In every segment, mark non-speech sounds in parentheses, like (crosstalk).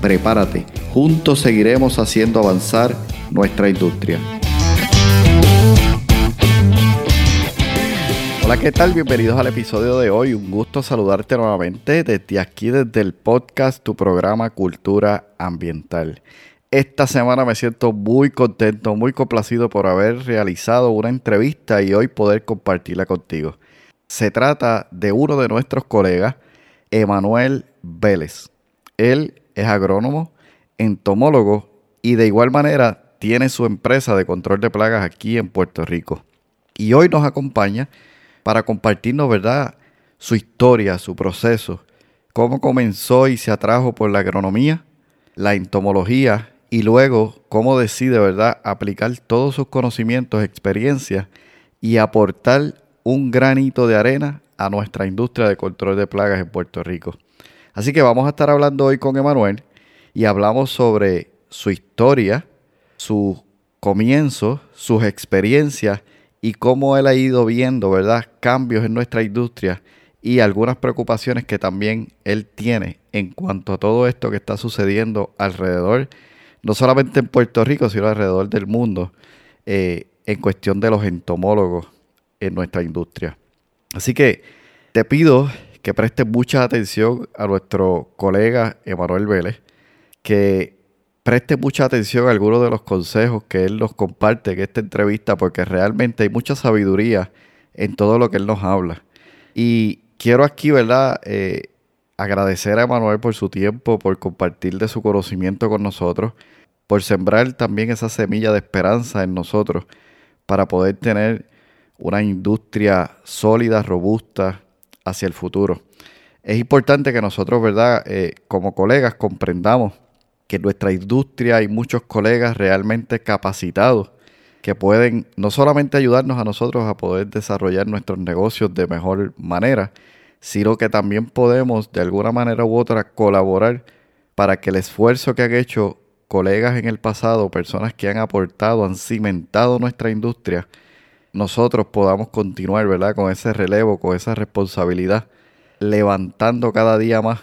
Prepárate, juntos seguiremos haciendo avanzar nuestra industria. Hola, ¿qué tal? Bienvenidos al episodio de hoy. Un gusto saludarte nuevamente desde aquí, desde el podcast, tu programa Cultura Ambiental. Esta semana me siento muy contento, muy complacido por haber realizado una entrevista y hoy poder compartirla contigo. Se trata de uno de nuestros colegas, Emanuel Vélez. Él es agrónomo, entomólogo y de igual manera tiene su empresa de control de plagas aquí en Puerto Rico. Y hoy nos acompaña para compartirnos, ¿verdad?, su historia, su proceso, cómo comenzó y se atrajo por la agronomía, la entomología y luego cómo decide, ¿verdad?, aplicar todos sus conocimientos, experiencias y aportar un granito de arena a nuestra industria de control de plagas en Puerto Rico. Así que vamos a estar hablando hoy con Emanuel y hablamos sobre su historia, sus comienzos, sus experiencias y cómo él ha ido viendo, ¿verdad?, cambios en nuestra industria y algunas preocupaciones que también él tiene en cuanto a todo esto que está sucediendo alrededor no solamente en Puerto Rico, sino alrededor del mundo, eh, en cuestión de los entomólogos en nuestra industria. Así que te pido que prestes mucha atención a nuestro colega Emanuel Vélez, que preste mucha atención a algunos de los consejos que él nos comparte en esta entrevista, porque realmente hay mucha sabiduría en todo lo que él nos habla. Y quiero aquí, ¿verdad? Eh, agradecer a Emanuel por su tiempo, por compartir de su conocimiento con nosotros, por sembrar también esa semilla de esperanza en nosotros para poder tener una industria sólida, robusta hacia el futuro. Es importante que nosotros, ¿verdad? Eh, como colegas comprendamos que en nuestra industria hay muchos colegas realmente capacitados que pueden no solamente ayudarnos a nosotros a poder desarrollar nuestros negocios de mejor manera, sino que también podemos de alguna manera u otra colaborar para que el esfuerzo que han hecho colegas en el pasado, personas que han aportado, han cimentado nuestra industria, nosotros podamos continuar, ¿verdad? Con ese relevo, con esa responsabilidad, levantando cada día más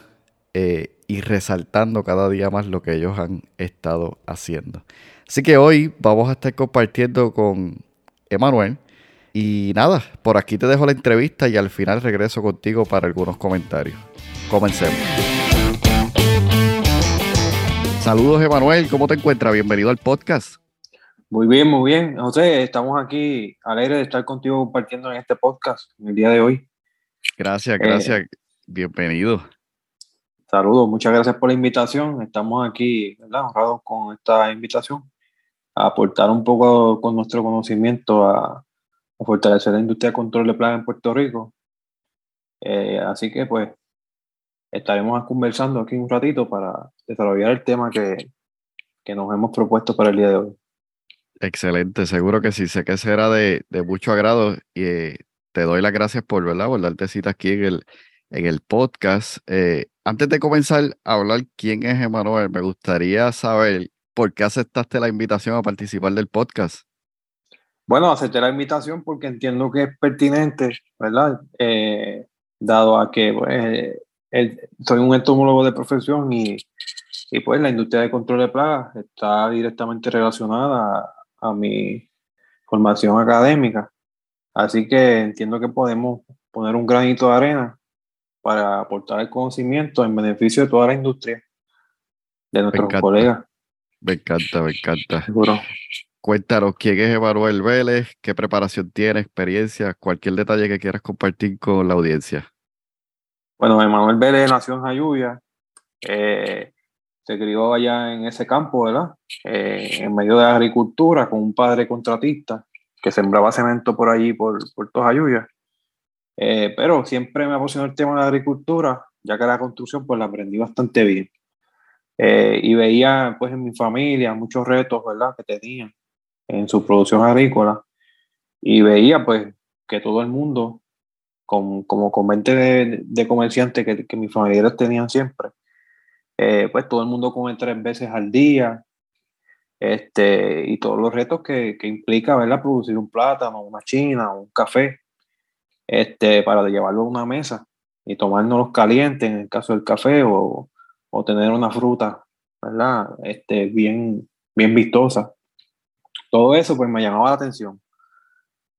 eh, y resaltando cada día más lo que ellos han estado haciendo. Así que hoy vamos a estar compartiendo con Emanuel y nada, por aquí te dejo la entrevista y al final regreso contigo para algunos comentarios. Comencemos. Saludos, Emanuel. ¿Cómo te encuentras? Bienvenido al podcast. Muy bien, muy bien. José, estamos aquí alegres de estar contigo compartiendo en este podcast en el día de hoy. Gracias, eh, gracias. Bienvenido. Saludos, muchas gracias por la invitación. Estamos aquí, ¿verdad? Honrados con esta invitación a aportar un poco con nuestro conocimiento a, a fortalecer la industria de control de plagas en Puerto Rico. Eh, así que pues estaremos conversando aquí un ratito para desarrollar el tema que, que, nos hemos propuesto para el día de hoy. Excelente, seguro que sí, sé que será de, de mucho agrado y eh, te doy las gracias por, ¿verdad? por darte cita aquí en el, en el podcast. Eh, antes de comenzar a hablar quién es Emanuel, me gustaría saber por qué aceptaste la invitación a participar del podcast. Bueno, acepté la invitación porque entiendo que es pertinente, ¿verdad? Eh, dado a que pues, soy un entomólogo de profesión y, y, pues la industria de control de plagas está directamente relacionada a, mi formación académica. Así que entiendo que podemos poner un granito de arena para aportar el conocimiento en beneficio de toda la industria, de nuestros colegas. Me encanta, me encanta. Seguro. Cuéntanos quién es Emanuel Vélez, qué preparación tiene, experiencia, cualquier detalle que quieras compartir con la audiencia. Bueno, Emanuel Vélez nació en Jayuya, eh, se crió allá en ese campo, ¿verdad? Eh, en medio de la agricultura, con un padre contratista que sembraba cemento por allí, por Puerto Jayuya. Eh, pero siempre me apasionó el tema de la agricultura, ya que la construcción pues la aprendí bastante bien. Eh, y veía pues en mi familia muchos retos, ¿verdad? Que tenían en su producción agrícola y veía pues que todo el mundo, con, como con de, de comerciantes que, que, mis familiares tenían siempre, eh, pues todo el mundo come tres veces al día, este, y todos los retos que, que implica, ¿verdad? Producir un plátano, una china, un café, este, para llevarlo a una mesa y tomárnoslos calientes en el caso del café o, o tener una fruta, ¿verdad? Este, bien, bien vistosa. Todo eso pues me llamaba la atención.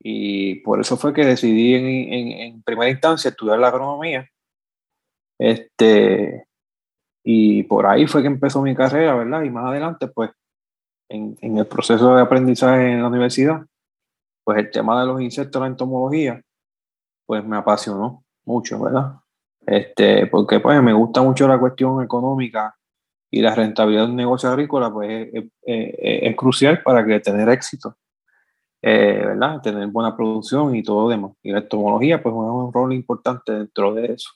Y por eso fue que decidí en, en, en primera instancia estudiar la agronomía. Este, y por ahí fue que empezó mi carrera, ¿verdad? Y más adelante, pues, en, en, el proceso de aprendizaje en la universidad, pues el tema de los insectos, la entomología, pues me apasionó mucho, ¿verdad? Este, porque pues me gusta mucho la cuestión económica y la rentabilidad de un negocio agrícola, pues es, crucial para que tener éxito, eh, ¿verdad? Tener buena producción y todo demás. Y la entomología, pues juega un rol importante dentro de eso.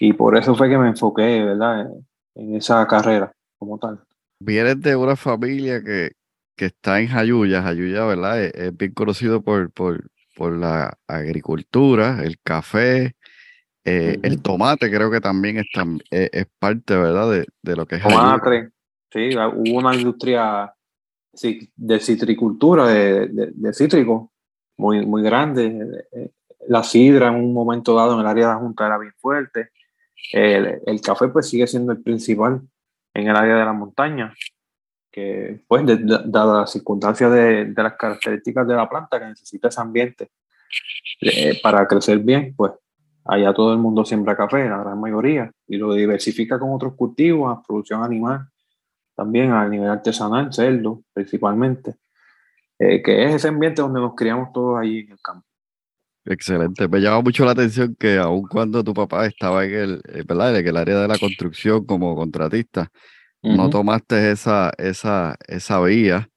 Y por eso fue que me enfoqué, ¿verdad? En, esa carrera como tal. Vienes de una familia que, que está en Jayuya. Jayuya, ¿verdad? Es, es bien conocido por, por, por, la agricultura, el café, eh, uh -huh. el tomate creo que también es, es, es parte, ¿verdad? De, de, lo que es Tomate, sí, hubo una industria de citricultura, de, de, de cítrico, muy, muy grande. La sidra en un momento dado en el área de la Junta era bien fuerte. El, café pues sigue siendo el principal en el área de la montaña, que pues dada las circunstancias de, de, las características de la planta que necesita ese ambiente eh, para crecer bien, pues allá todo el mundo siembra café, la gran mayoría, y lo diversifica con otros cultivos, a producción animal, también a nivel artesanal, cerdo principalmente, eh, que es ese ambiente donde nos criamos todos ahí en el campo. Excelente. Me llama mucho la atención que aun cuando tu papá estaba en el, eh, ¿verdad? en el área de la construcción como contratista, uh -huh. no tomaste esa, esa, esa vía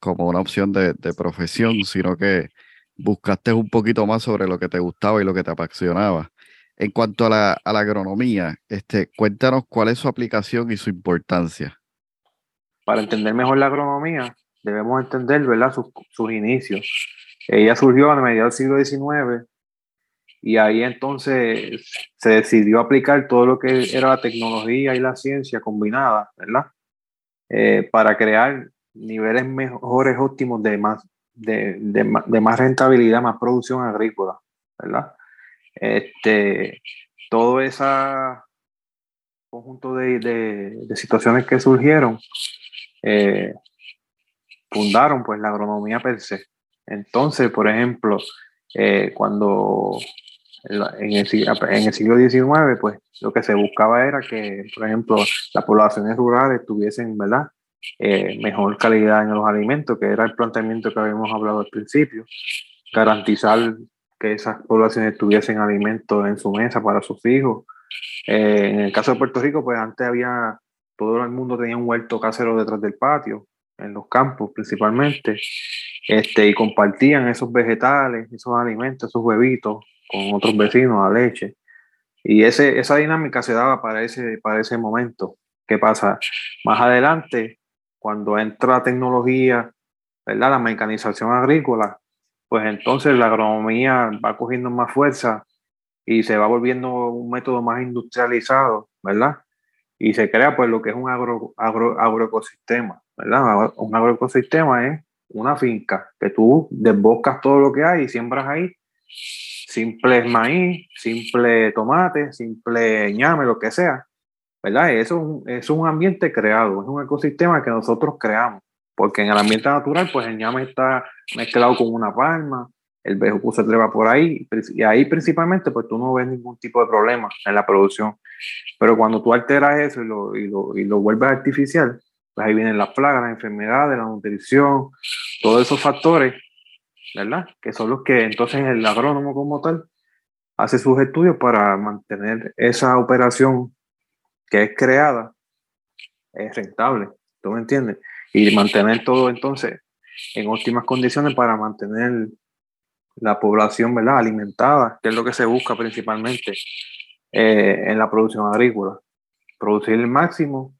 como una opción de, de, profesión, sino que buscaste un poquito más sobre lo que te gustaba y lo que te apasionaba. En cuanto a la, a la agronomía, este, cuéntanos cuál es su aplicación y su importancia. Para entender mejor la agronomía, debemos entender ¿verdad? Sus, sus inicios ella surgió a mediados del siglo XIX y ahí entonces se decidió aplicar todo lo que era la tecnología y la ciencia combinada, ¿verdad? Eh, para crear niveles mejores óptimos de más, de, de, de, más rentabilidad, más producción agrícola, ¿verdad? Este, todo ese conjunto de, de, situaciones que surgieron eh, fundaron pues la agronomía per se. Entonces, por ejemplo, eh, cuando en el, siglo XIX, pues lo que se buscaba era que, por ejemplo, las poblaciones rurales tuviesen, ¿verdad? Eh, mejor calidad en los alimentos, que era el planteamiento que habíamos hablado al principio, garantizar que esas poblaciones tuviesen alimentos en su mesa para sus hijos. Eh, en el caso de Puerto Rico, pues antes había, todo el mundo tenía un huerto casero detrás del patio, en los campos principalmente, este, y compartían esos vegetales, esos alimentos, esos huevitos con otros vecinos, a leche. Y ese, esa dinámica se daba para ese, para ese momento. ¿Qué pasa? Más adelante, cuando entra tecnología, ¿verdad? la mecanización agrícola, pues entonces la agronomía va cogiendo más fuerza y se va volviendo un método más industrializado, ¿verdad? Y se crea pues lo que es un agro, agro, agroecosistema, ¿verdad? Un agroecosistema es una finca que tú desbocas todo lo que hay y siembras ahí simple maíz, simple tomate, simple ñame, lo que sea, ¿verdad? Eso es un ambiente creado, es un ecosistema que nosotros creamos, porque en el ambiente natural, pues el ñame está mezclado con una palma, el bejuco se eleva por ahí, y ahí principalmente, pues tú no ves ningún tipo de problema en la producción. Pero cuando tú alteras eso y lo, y lo, y lo vuelves artificial, pues ahí vienen las plagas, las enfermedades, la nutrición, todos esos factores, ¿verdad? Que son los que entonces el agrónomo como tal hace sus estudios para mantener esa operación que es creada es rentable, ¿tú me entiendes? Y mantener todo entonces en óptimas condiciones para mantener la población, ¿verdad? Alimentada, que es lo que se busca principalmente eh, en la producción agrícola. Producir el máximo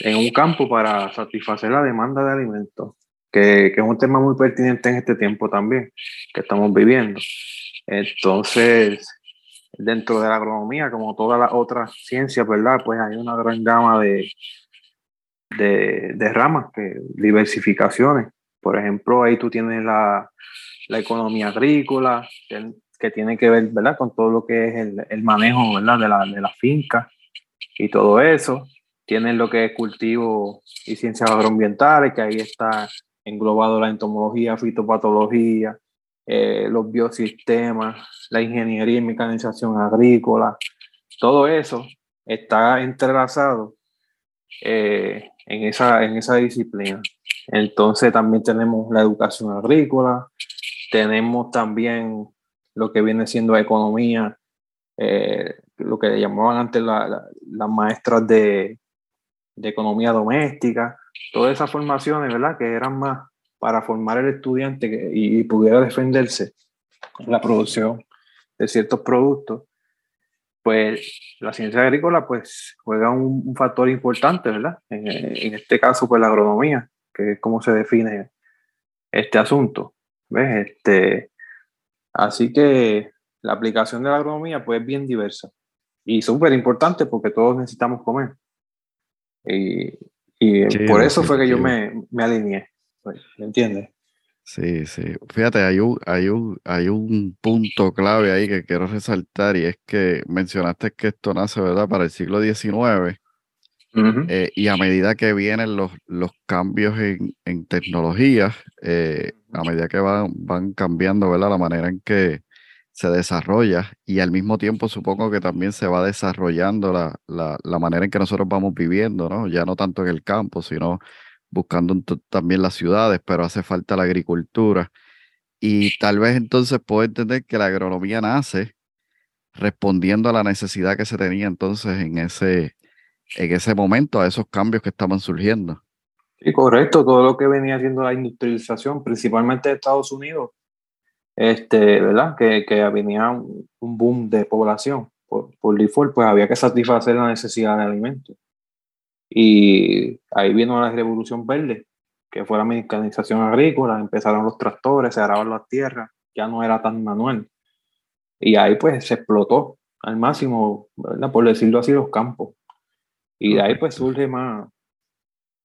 en un campo para satisfacer la demanda de alimentos, que, que, es un tema muy pertinente en este tiempo también que estamos viviendo. Entonces, dentro de la agronomía, como todas las otras ciencias, ¿verdad? Pues hay una gran gama de, de, de ramas, que, diversificaciones. Por ejemplo, ahí tú tienes la, la economía agrícola, que, que, tiene que ver, ¿verdad? Con todo lo que es el, el manejo, ¿verdad? De la, de la finca y todo eso. Tienes lo que es cultivo y ciencias agroambientales, que ahí está englobado la entomología, fitopatología, eh, los biosistemas, la ingeniería y mecanización agrícola, todo eso está entrelazado eh, en, esa, en esa disciplina. Entonces también tenemos la educación agrícola, tenemos también lo que viene siendo economía, eh, lo que llamaban antes las maestras de, de, economía doméstica, todas esas formaciones, ¿verdad? Que eran más para formar el estudiante y, pudiera defenderse la producción de ciertos productos, pues la ciencia agrícola pues juega un, factor importante, ¿verdad? En, en, este caso, pues la agronomía, que es cómo se define este asunto, ¿ves? Este, así que la aplicación de la agronomía pues es bien diversa y súper importante porque todos necesitamos comer. Y, y por eso fue que yo me, me alineé. ¿Me entiendes? Sí, sí. Fíjate, hay un, hay, un, hay un punto clave ahí que quiero resaltar y es que mencionaste que esto nace, ¿verdad?, para el siglo XIX. Eh, y a medida que vienen los, los cambios en, en tecnologías, eh, a medida que van, van cambiando, ¿verdad?, la manera en que se desarrolla y al mismo tiempo supongo que también se va desarrollando la, la, manera en que nosotros vamos viviendo, ¿no? Ya no tanto en el campo, sino buscando también las ciudades, pero hace falta la agricultura. Y tal vez entonces puedo entender que la agronomía nace respondiendo a la necesidad que se tenía entonces en ese, en ese momento, a esos cambios que estaban surgiendo. Sí, correcto, todo lo que venía haciendo la industrialización, principalmente de Estados Unidos, este, ¿verdad? Que, que venía un, boom de población. Por, por default, pues había que satisfacer la necesidad de alimentos. Y ahí vino la revolución verde, que fue la mecanización agrícola, empezaron los tractores, se araban las tierras, ya no era tan manual. Y ahí pues se explotó al máximo, por decirlo así, los campos. Y de ahí pues surge más,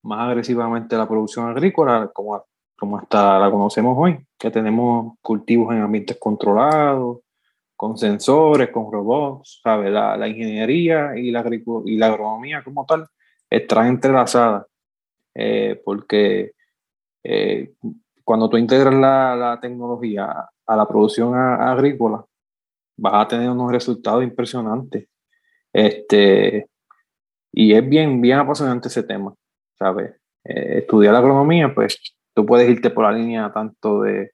más agresivamente la producción agrícola, como, como hasta la conocemos hoy, que tenemos cultivos en ambientes controlados, con sensores, con robots, ¿sabes? La, la ingeniería y la, y la agronomía como tal están entrelazadas, eh, porque eh, cuando tú integras la, la, tecnología a la producción agrícola, vas a tener unos resultados impresionantes. Este, y es bien, bien apasionante ese tema, ¿sabes? Eh, estudiar la agronomía, pues tú puedes irte por la línea tanto de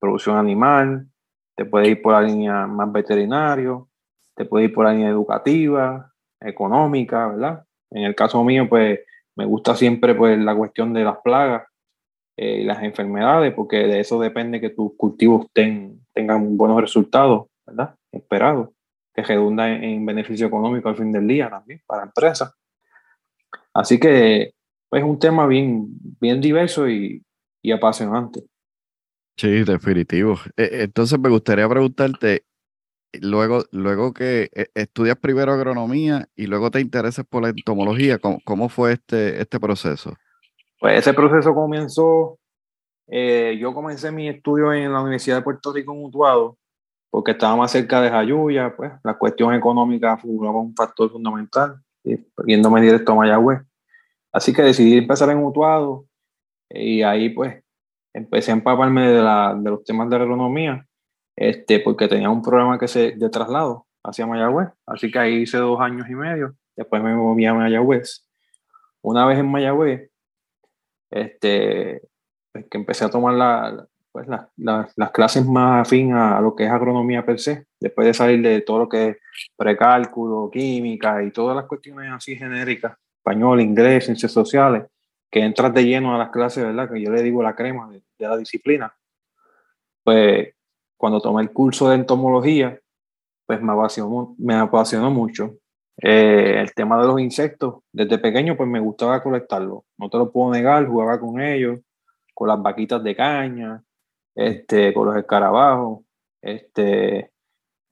producción animal, te puedes ir por la línea más veterinario, te puedes ir por la línea educativa, económica, ¿verdad? En el caso mío, pues me gusta siempre pues, la cuestión de las plagas eh, y las enfermedades, porque de eso depende que tus cultivos tengan buenos resultados, ¿verdad? Esperados, que redunda en, beneficio económico al fin del día también para empresas. Así que pues, es un tema bien, bien diverso y, y apasionante. Sí, definitivo. E, entonces me gustaría preguntarte, luego, luego que eh, estudias primero agronomía y luego te interesas por la entomología, ¿cómo, fue este, este proceso? Pues ese proceso comenzó, eh, yo comencé mi estudio en la Universidad de Puerto Rico en Utuado, porque estaba más cerca de Jayuya, pues la cuestión económica jugaba un factor fundamental, yéndome directo a Mayagüez. Así que decidí empezar en Utuado y ahí pues empecé a empaparme de, la, de los temas de agronomía este, porque tenía un programa que se, de traslado hacia Mayagüez. Así que ahí hice dos años y medio. Después me moví a Mayagüez. Una vez en Mayagüez, este, pues, que empecé a tomar la, pues, la, las clases más afín a, lo que es agronomía per se, después de salir de todo lo que es precálculo, química y todas las cuestiones así genéricas, español, inglés, ciencias sociales, que entras de lleno a las clases, ¿verdad? Que yo le digo la crema de, la disciplina. Pues cuando tomé el curso de entomología, pues me apasionó, mucho. Eh, el tema de los insectos, desde pequeño pues me gustaba colectarlos, no te lo puedo negar, jugaba con ellos, con las vaquitas de caña, este, con los escarabajos, este,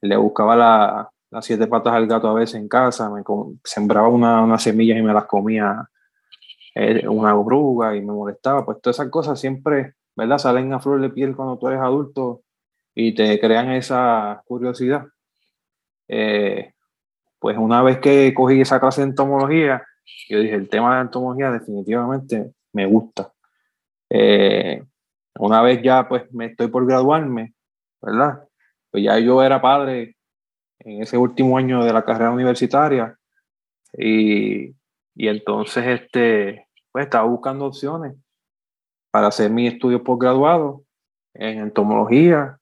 le buscaba las siete patas al gato a veces en casa, me sembraba unas una semillas y me las comía una oruga y me molestaba, pues todas esas cosas siempre, ¿verdad? Salen a flor de piel cuando tú eres adulto y te crean esa curiosidad. Eh, pues una vez que cogí esa clase de entomología, yo dije, el tema de entomología definitivamente me gusta. Eh, una vez ya pues me estoy por graduarme, ¿verdad? Pues ya yo era padre en ese último año de la carrera universitaria y, y entonces este, pues estaba buscando opciones para hacer mi estudio posgraduado en entomología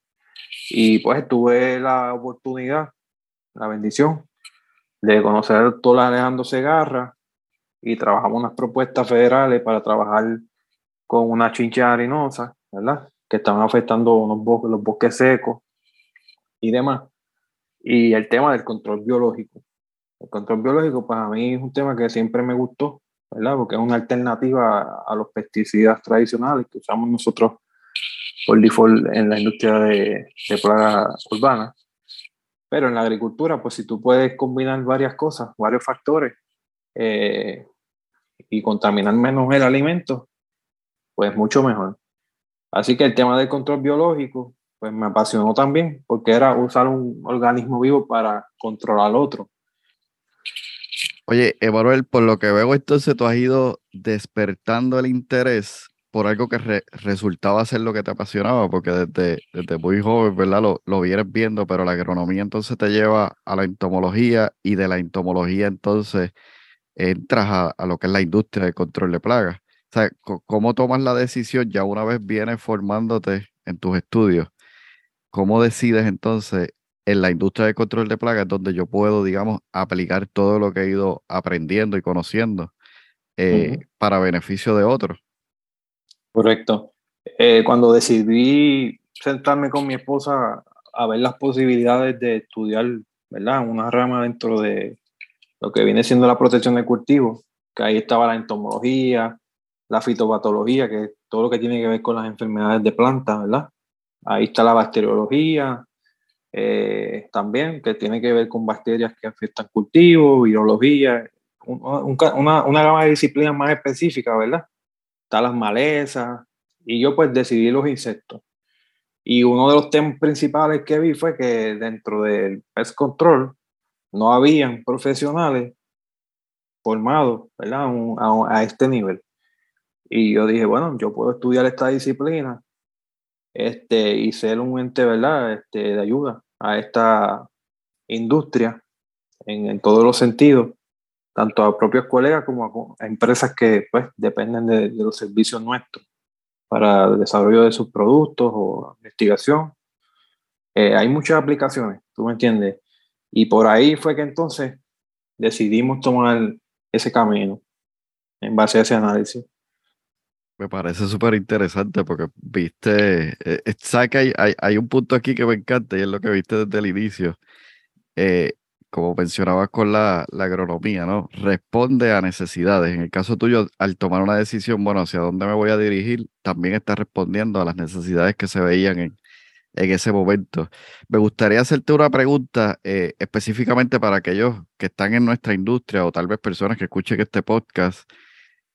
y pues tuve la oportunidad, la bendición de conocer al doctor Alejandro Segarra y trabajamos unas propuestas federales para trabajar con una chincha harinosa, ¿verdad? Que estaban afectando unos bosques, los bosques secos y demás. Y el tema del control biológico. El control biológico, para mí es un tema que siempre me gustó, ¿verdad? Porque es una alternativa a los pesticidas tradicionales que usamos nosotros por default en la industria de, de plagas urbanas. Pero en la agricultura, pues si tú puedes combinar varias cosas, varios factores, eh, y contaminar menos el alimento, pues mucho mejor. Así que el tema del control biológico, pues me apasionó también, porque era usar un organismo vivo para controlar otro. Oye, Emanuel, por lo que veo, entonces tú has ido despertando el interés por algo que resultaba ser lo que te apasionaba, porque desde, muy joven, ¿verdad? Lo, lo vienes viendo, pero la agronomía entonces te lleva a la entomología y de la entomología entonces entras a, a lo que es la industria de control de plagas. O sea, ¿cómo tomas la decisión ya una vez vienes formándote en tus estudios? ¿Cómo decides entonces en la industria de control de plagas donde yo puedo, digamos, aplicar todo lo que he ido aprendiendo y conociendo eh, para beneficio de otros? Correcto. Eh, cuando decidí sentarme con mi esposa a ver las posibilidades de estudiar, ¿verdad? Una rama dentro de lo que viene siendo la protección de cultivos, que ahí estaba la entomología, la fitopatología, que es todo lo que tiene que ver con las enfermedades de plantas, ¿verdad? Ahí está la bacteriología, eh, también, que tiene que ver con bacterias que afectan cultivos, virología, una, una gama de disciplinas más específicas, ¿verdad? las malezas, y yo pues decidí los insectos. Y uno de los temas principales que vi fue que dentro del pest control no habían profesionales formados ¿verdad? A, este nivel. Y yo dije, bueno, yo puedo estudiar esta disciplina este, y ser un ente ¿verdad? Este, de ayuda a esta industria en, todos los sentidos tanto a propios colegas como a, empresas que pues, dependen de, los servicios nuestros para el desarrollo de sus productos o investigación. Eh, hay muchas aplicaciones, tú me entiendes. Y por ahí fue que entonces decidimos tomar ese camino en base a ese análisis. Me parece súper interesante porque viste, eh, eh, hay, hay, un punto aquí que me encanta y es lo que viste desde el inicio. Eh, como mencionabas con la, agronomía, ¿no? Responde a necesidades. En el caso tuyo, al tomar una decisión, bueno, hacia dónde me voy a dirigir, también está respondiendo a las necesidades que se veían en, en ese momento. Me gustaría hacerte una pregunta eh, específicamente para aquellos que están en nuestra industria o tal vez personas que escuchen este podcast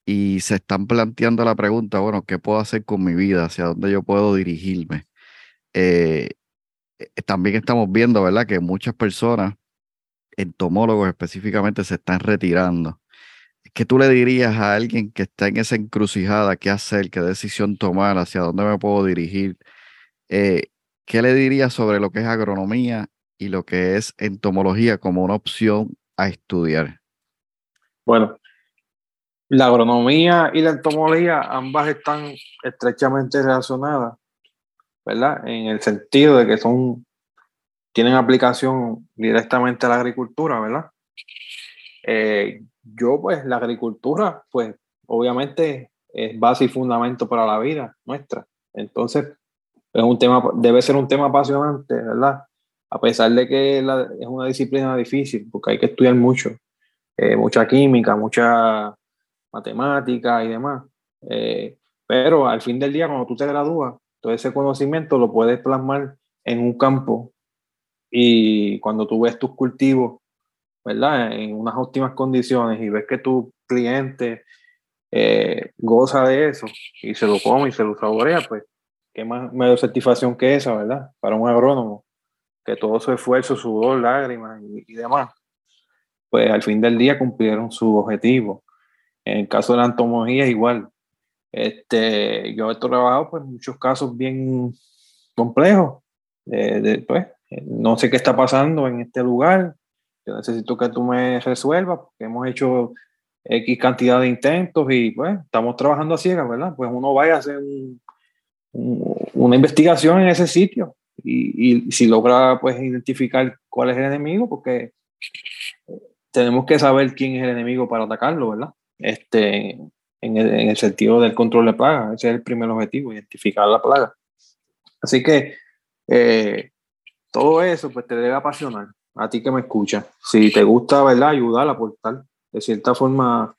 y se están planteando la pregunta, bueno, ¿qué puedo hacer con mi vida? ¿Hacia dónde yo puedo dirigirme? Eh, eh, también estamos viendo, ¿verdad? Que muchas personas entomólogos específicamente se están retirando. ¿Qué tú le dirías a alguien que está en esa encrucijada? ¿Qué hacer? ¿Qué decisión tomar? ¿Hacia dónde me puedo dirigir? Eh, ¿Qué le dirías sobre lo que es agronomía y lo que es entomología como una opción a estudiar? Bueno, la agronomía y la entomología ambas están estrechamente relacionadas, ¿verdad? En el sentido de que son tienen aplicación directamente a la agricultura, ¿verdad? Eh, yo, pues, la agricultura, pues, obviamente es base y fundamento para la vida nuestra. Entonces, es un tema, debe ser un tema apasionante, ¿verdad? a pesar de que es una disciplina difícil, porque hay que estudiar mucho, eh, mucha química, mucha matemática y demás. Eh, pero al fin del día, cuando tú te gradúas, todo ese conocimiento lo puedes plasmar en un campo y cuando tú ves tus cultivos, ¿verdad? En unas óptimas condiciones y ves que tu cliente eh, goza de eso y se lo come y se lo saborea, pues qué más mayor satisfacción que esa, ¿verdad? Para un agrónomo, que todo su esfuerzo, sudor, lágrimas y, demás, pues al fin del día cumplieron su objetivo. En el caso de la entomología, igual. Este, yo he trabajado pues, muchos casos bien complejos. Pues, no sé qué está pasando en este lugar. Yo necesito que tú me resuelvas, porque hemos hecho X cantidad de intentos y pues estamos trabajando a ciegas, ¿verdad? Pues uno vaya a hacer una investigación en ese sitio y, y, si logra pues identificar cuál es el enemigo, porque tenemos que saber quién es el enemigo para atacarlo, ¿verdad? Este, en el, en el sentido del control de plaga, ese es el primer objetivo, identificar la plaga. Así que eh, todo eso pues te debe apasionar a ti que me escuchas. Si te gusta, ¿verdad? Ayudar, aportar de cierta forma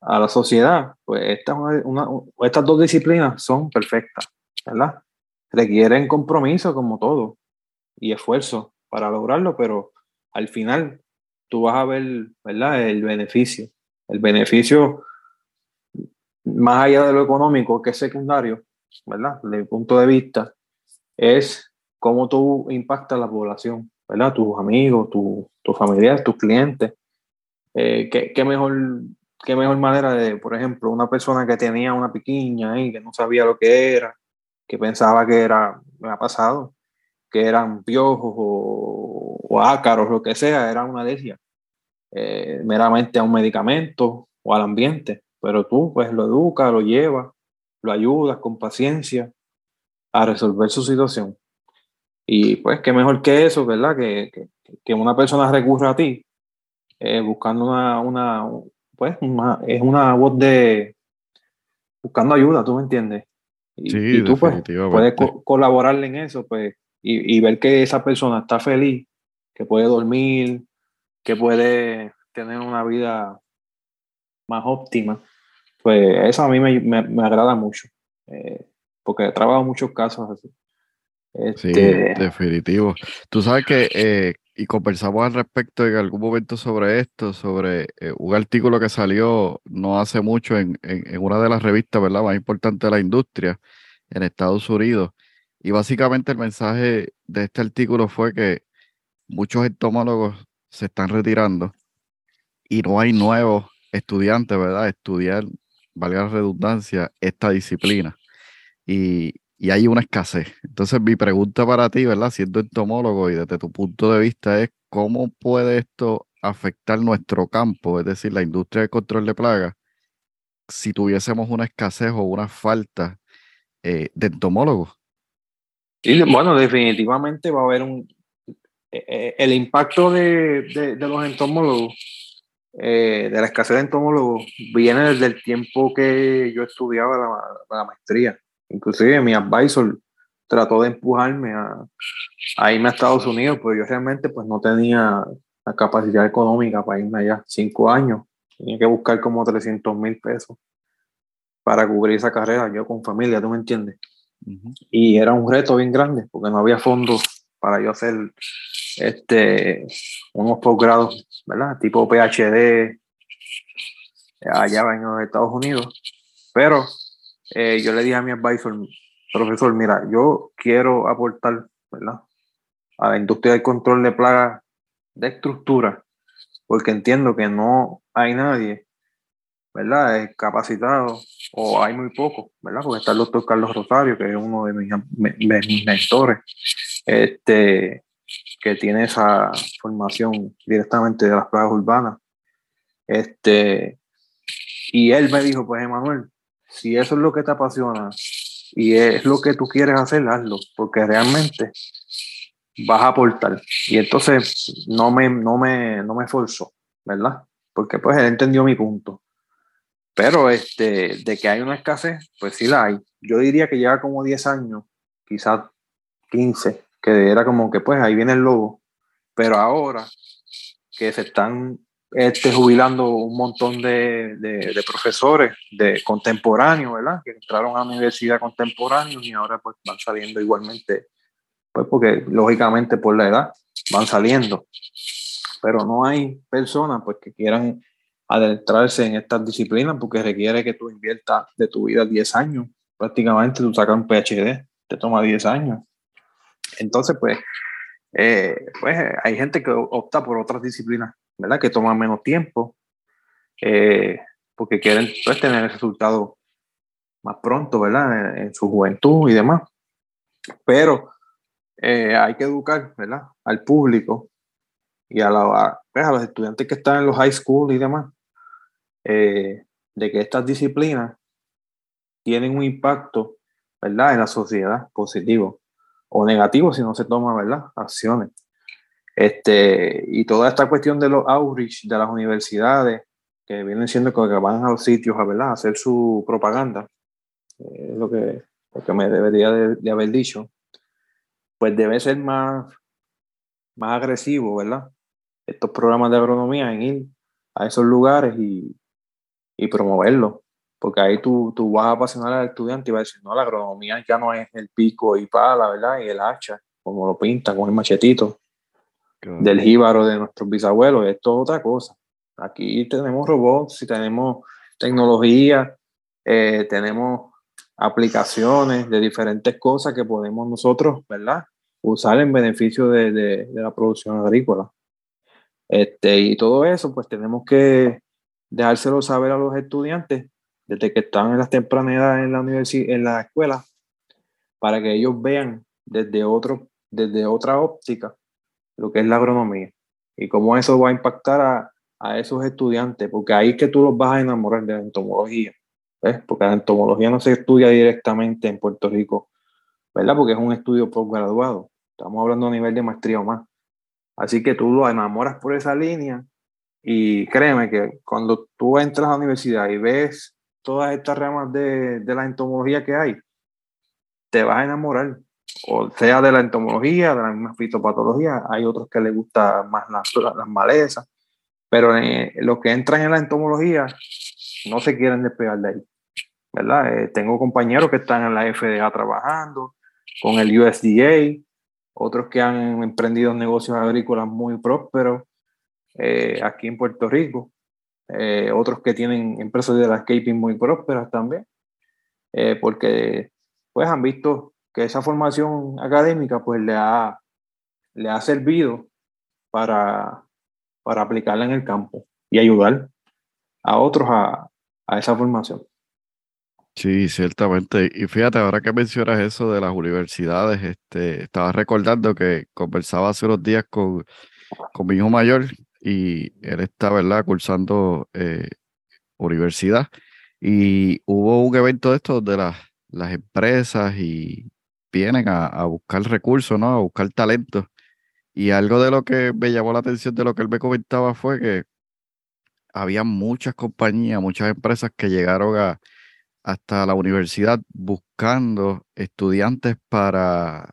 a la sociedad, pues esta una, estas dos disciplinas son perfectas, ¿verdad? Requieren compromiso como todo y esfuerzo para lograrlo, pero al final tú vas a ver, ¿verdad? El beneficio. El beneficio, más allá de lo económico, que es secundario, ¿verdad? Desde mi punto de vista, es cómo tú impactas la población, ¿verdad? Tus amigos, tus familiares, tus clientes. Eh, ¿qué, mejor, ¿Qué mejor manera de, por ejemplo, una persona que tenía una piquiña y que no sabía lo que era, que pensaba que era, me ha pasado, que eran piojos o, ácaros, lo que sea, era una alergia, eh, meramente a un medicamento o al ambiente. Pero tú, pues, lo educas, lo llevas, lo ayudas con paciencia a resolver su situación. Y pues, qué mejor que eso, ¿verdad? Que, que, una persona recurra a ti eh, buscando una, una, pues, es una voz de buscando ayuda, ¿tú me entiendes? Y, sí, tú pues, puedes colaborarle en eso, pues, y, y, ver que esa persona está feliz, que puede dormir, que puede tener una vida más óptima, pues eso a mí me, me, agrada mucho, eh, porque he trabajado muchos casos así. Sí, este, definitivo. Tú sabes que, eh, y conversamos al respecto en algún momento sobre esto, sobre eh, un artículo que salió no hace mucho en, en, una de las revistas, ¿verdad? Más importantes de la industria en Estados Unidos. Y básicamente el mensaje de este artículo fue que muchos entomólogos se están retirando y no hay nuevos estudiantes, ¿verdad? Estudiar, valga la redundancia, esta disciplina. Y, y hay una escasez. Entonces, mi pregunta para ti, ¿verdad? Siendo entomólogo y desde tu punto de vista es, ¿cómo puede esto afectar nuestro campo, es decir, la industria de control de plagas, si tuviésemos una escasez o una falta eh, de entomólogos? Y bueno, definitivamente va a haber un... Eh, eh, el impacto de, de, los entomólogos, de la escasez de entomólogos, viene desde el tiempo que yo estudiaba la maestría Inclusive mi advisor trató de empujarme a, irme a Estados Unidos, pero yo realmente pues no tenía la capacidad económica para irme allá. Cinco años. Tenía que buscar como 300 mil pesos para cubrir esa carrera, yo con familia, ¿tú me entiendes? Y era un reto bien grande porque no había fondos para yo hacer este, unos posgrados, ¿verdad? Tipo PhD allá en los Estados Unidos. Pero eh, yo le dije a mi advisor, profesor, mira, yo quiero aportar, ¿verdad? A la industria del control de plagas de estructura, porque entiendo que no hay nadie, ¿verdad? capacitado, o hay muy poco, ¿verdad? Porque está el doctor Carlos Rosario, que es uno de mis, mis mentores, este, que tiene esa formación directamente de las plagas urbanas. Este, y él me dijo, pues Emanuel, si eso es lo que te apasiona y es lo que tú quieres hacer, hazlo, porque realmente vas a aportar. Y entonces no me, no me, no me forzó, ¿verdad? Porque pues él entendió mi punto. Pero este, de que hay una escasez, pues sí la hay. Yo diría que lleva como 10 años, quizás 15, que era como que pues ahí viene el logo, pero ahora que se están este, jubilando un montón de, de, profesores de contemporáneos, ¿verdad? Que entraron a la universidad contemporáneos y ahora pues van saliendo igualmente, pues porque lógicamente por la edad van saliendo, pero no hay personas pues que quieran adentrarse en estas disciplinas porque requiere que tú inviertas de tu vida 10 años, prácticamente tú sacas un PhD, te toma 10 años. Entonces pues, eh, pues hay gente que opta por otras disciplinas ¿verdad? Que toman menos tiempo, eh, porque quieren pues, tener el resultado más pronto, ¿verdad? En, su juventud y demás. Pero eh, hay que educar, ¿verdad? Al público y a, la, pues, a, los estudiantes que están en los high school y demás, de que estas disciplinas tienen un impacto, ¿verdad? En la sociedad positivo o negativo si no se toman, ¿verdad? Acciones. Este, y toda esta cuestión de los outreach de las universidades, que vienen siendo que van a los sitios a, ¿verdad? hacer su propaganda, es lo que, que me debería de, haber dicho, pues debe ser más, más agresivo, ¿verdad? Estos programas de agronomía en ir a esos lugares y, y promoverlo. Porque ahí tú, tú vas a apasionar al estudiante y vas a decir, no, la agronomía ya no es el pico y pala, ¿verdad? Y el hacha, como lo pintan con el machetito del jíbaro de nuestros bisabuelos. Esto es otra cosa. Aquí tenemos robots y tenemos tecnología, eh, tenemos aplicaciones de diferentes cosas que podemos nosotros, ¿verdad? Usar en beneficio de, de, la producción agrícola. Este, y todo eso, pues tenemos que dejárselo saber a los estudiantes desde que están en las tempranas edades en la universidad, en la escuela, para que ellos vean desde otro, desde otra óptica lo que es la agronomía y cómo eso va a impactar a, a esos estudiantes, porque ahí es que tú los vas a enamorar de la entomología, ¿ves? Porque la entomología no se estudia directamente en Puerto Rico, ¿verdad? Porque es un estudio postgraduado, estamos hablando a nivel de maestría o más. Así que tú los enamoras por esa línea y créeme que cuando tú entras a la universidad y ves todas estas ramas de, de la entomología que hay, te vas a enamorar o sea de la entomología, de la misma fitopatología, hay otros que les gusta más las, las malezas, pero los que entran en la entomología no se quieren despegar de ahí, ¿verdad? Eh, tengo compañeros que están en la FDA trabajando, con el USDA, otros que han emprendido negocios agrícolas muy prósperos eh, aquí en Puerto Rico, eh, otros que tienen empresas de landscaping muy prósperas también, porque pues han visto que esa formación académica pues le ha, le ha servido para, para aplicarla en el campo y ayudar a otros a, a esa formación. Sí, ciertamente. Y fíjate, ahora que mencionas eso de las universidades, este, estaba recordando que conversaba hace unos días con, con mi hijo mayor y él está, ¿verdad?, cursando eh, universidad. Y hubo un evento de estos de las, las empresas y, vienen a, buscar recursos, ¿no? A buscar talento. Y algo de lo que me llamó la atención de lo que él me comentaba fue que había muchas compañías, muchas empresas que llegaron a, hasta la universidad buscando estudiantes para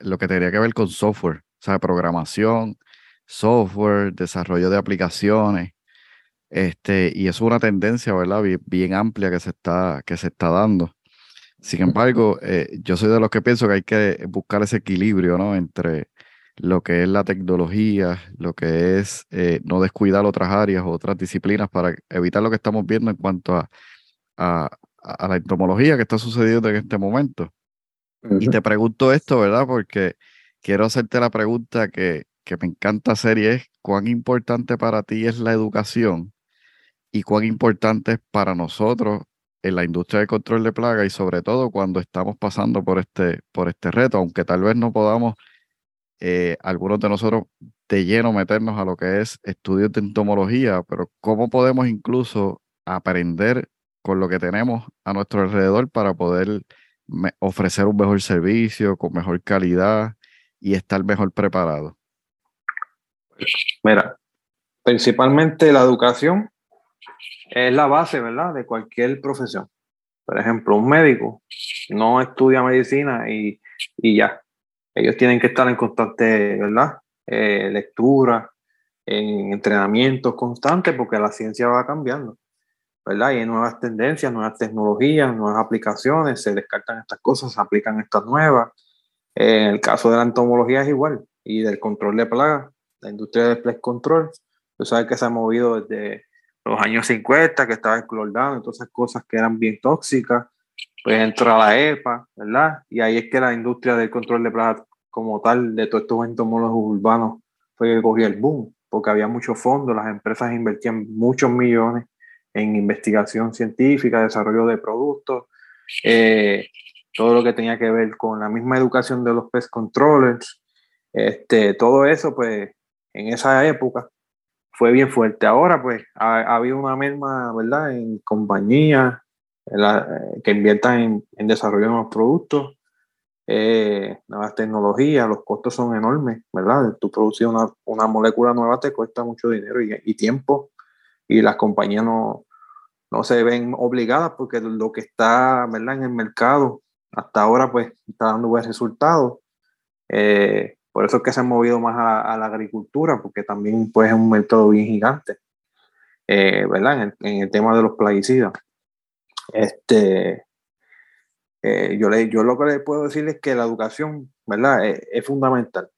lo que tenía que ver con software, o sea, programación, software, desarrollo de aplicaciones. Este, y es una tendencia, ¿verdad? Bien, bien amplia que se está, que se está dando. Sin embargo, eh, yo soy de los que pienso que hay que buscar ese equilibrio, ¿no? Entre lo que es la tecnología, lo que es eh, no descuidar otras áreas o otras disciplinas para evitar lo que estamos viendo en cuanto a, a, la entomología que está sucediendo en este momento. Y te pregunto esto, ¿verdad? Porque quiero hacerte la pregunta que, que me encanta hacer y es, ¿cuán importante para ti es la educación y cuán importante es para nosotros en la industria de control de plagas y sobre todo cuando estamos pasando por este, por este reto, aunque tal vez no podamos eh, algunos de nosotros de lleno meternos a lo que es estudios de entomología, pero cómo podemos incluso aprender con lo que tenemos a nuestro alrededor para poder ofrecer un mejor servicio, con mejor calidad y estar mejor preparado. Mira, principalmente la educación es la base, ¿verdad?, de cualquier profesión. Por ejemplo, un médico no estudia medicina y, y ya. ellos tienen que estar en constante, ¿verdad? Eh, lectura, en entrenamientos constantes, porque la ciencia va cambiando, ¿verdad? Y hay nuevas tendencias, nuevas tecnologías, nuevas aplicaciones, se descartan estas cosas, se aplican estas nuevas. En el caso de la entomología es igual, y del control de plagas, la industria del pest control, tú sabes que se ha movido desde los años 50, que estaba el clordano, todas esas cosas que eran bien tóxicas, pues entra la EPA, ¿verdad? Y ahí es que la industria del control de plagas como tal, de todos estos entomólogos urbanos, fue que cogió el boom, porque había muchos fondos, las empresas invertían muchos millones en investigación científica, desarrollo de productos, eh, todo lo que tenía que ver con la misma educación de los pest controllers, este, todo eso, pues, en esa época fue bien fuerte. Ahora, pues, ha, habido una merma, ¿verdad?, en compañías que inviertan en, en, desarrollo de nuevos productos, eh, nuevas tecnologías, los costos son enormes, ¿verdad? Tú producir una, una molécula nueva te cuesta mucho dinero y, y, tiempo, y las compañías no, no se ven obligadas porque lo que está, ¿verdad?, en el mercado hasta ahora, pues, está dando buen resultado. Eh, por eso es que se han movido más a, la agricultura, porque también pues, es un mercado bien gigante, eh, ¿verdad? En el, tema de los plaguicidas. Este, eh, yo, le, yo lo que le puedo decir es que la educación, ¿verdad? Es, fundamental.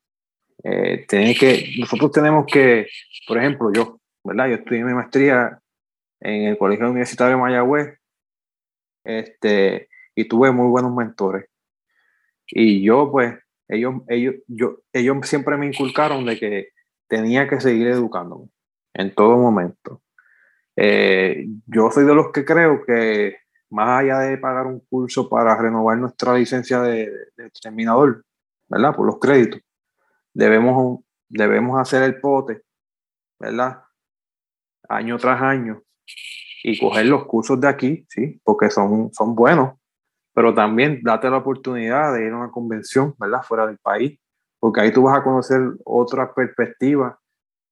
Eh, que, nosotros tenemos que, por ejemplo, yo, ¿verdad? Yo estudié mi maestría en el Colegio Universitario de Mayagüez este, y tuve muy buenos mentores. Y yo, pues, ellos, ellos, yo, ellos siempre me inculcaron de que tenía que seguir educándome en todo momento. Eh, yo soy de los que creo que más allá de pagar un curso para renovar nuestra licencia de, de exterminador, ¿verdad? Por los créditos, debemos, debemos hacer el pote, ¿verdad? Año tras año y coger los cursos de aquí, ¿sí? Porque son, son buenos pero también date la oportunidad de ir a una convención, ¿verdad? Fuera del país, porque ahí tú vas a conocer otras perspectivas,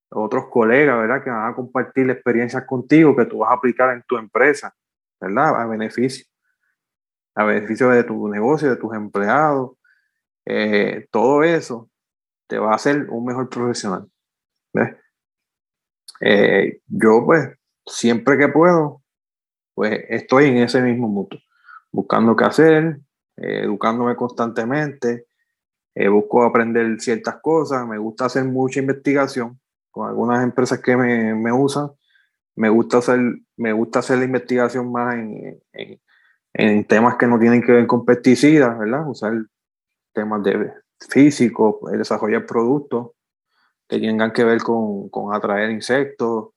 otros colegas, ¿verdad? Que van a compartir experiencias contigo que tú vas a aplicar en tu empresa, ¿verdad? A beneficio, a beneficio de tu negocio, de tus empleados. Eh, todo eso te va a hacer un mejor profesional. ¿ves? Eh, yo, pues, siempre que puedo, pues estoy en ese mismo mundo buscando qué hacer, eh, educándome constantemente, eh, busco aprender ciertas cosas, me gusta hacer mucha investigación con algunas empresas que me, me usan, me gusta hacer, me gusta hacer la investigación más en, en, temas que no tienen que ver con pesticidas, ¿verdad? Usar temas de físico, desarrollar productos que tengan que ver con, con atraer insectos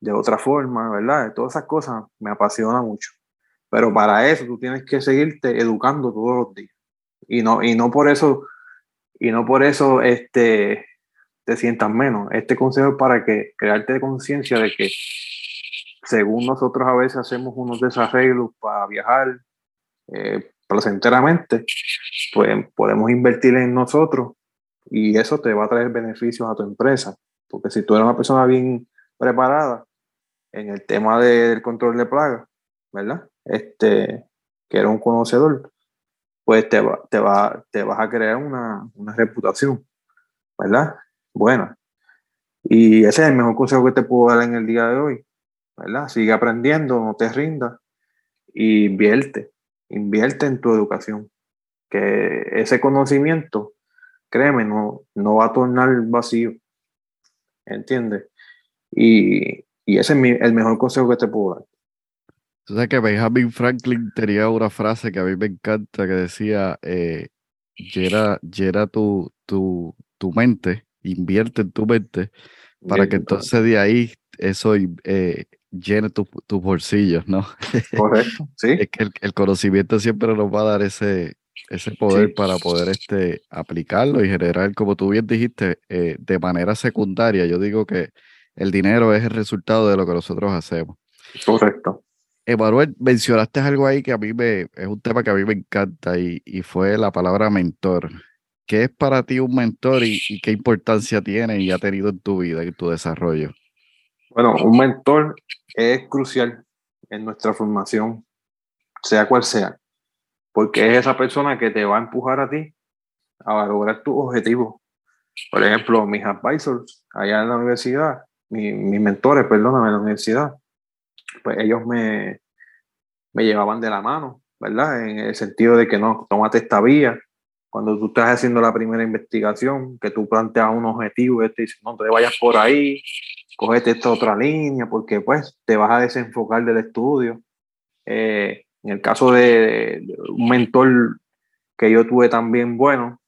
de otra forma, ¿verdad? Todas esas cosas me apasionan mucho. Pero para eso tú tienes que seguirte educando todos los días. Y no, y no por eso, y no por eso este, te sientas menos. Este consejo es para que crearte conciencia de que según nosotros a veces hacemos unos desarreglos para viajar eh, placenteramente, pues podemos invertir en nosotros y eso te va a traer beneficios a tu empresa. Porque si tú eres una persona bien preparada en el tema del control de plagas, ¿verdad? Este, que era un conocedor, pues te, va, te, va, te vas a crear una, una reputación, ¿verdad? Buena. Y ese es el mejor consejo que te puedo dar en el día de hoy, ¿verdad? Sigue aprendiendo, no te rindas y invierte, invierte en tu educación. Que ese conocimiento, créeme, no, no va a tornar vacío, ¿entiendes? Y, y ese es el mejor consejo que te puedo dar. Tú sabes que Benjamin Franklin tenía una frase que a mí me encanta que decía, eh, llena, tu, tu, tu, mente, invierte en tu mente, para que entonces de ahí eso eh, llene tus bolsillos, ¿no? Correcto, sí. (laughs) es que el, conocimiento siempre nos va a dar ese, ese poder para poder este, aplicarlo y generar, como tú bien dijiste, eh, de manera secundaria. Yo digo que el dinero es el resultado de lo que nosotros hacemos. Correcto. Emanuel, mencionaste algo ahí que a mí me, es un tema que a mí me encanta y, fue la palabra mentor. ¿Qué es para ti un mentor y, qué importancia tiene y ha tenido en tu vida, en tu desarrollo? Bueno, un mentor es crucial en nuestra formación, sea cual sea, porque es esa persona que te va a empujar a ti a lograr tus objetivos. Por ejemplo, mis advisors allá en la universidad, mis mentores, perdóname, en la universidad, pues ellos me, me llevaban de la mano, ¿verdad? En el sentido de que no, tómate esta vía. Cuando tú estás haciendo la primera investigación, que tú planteas un objetivo y te dicen, no te vayas por ahí, cógete esta otra línea, porque pues te vas a desenfocar del estudio. Eh, en el caso de, un mentor que yo tuve también bueno,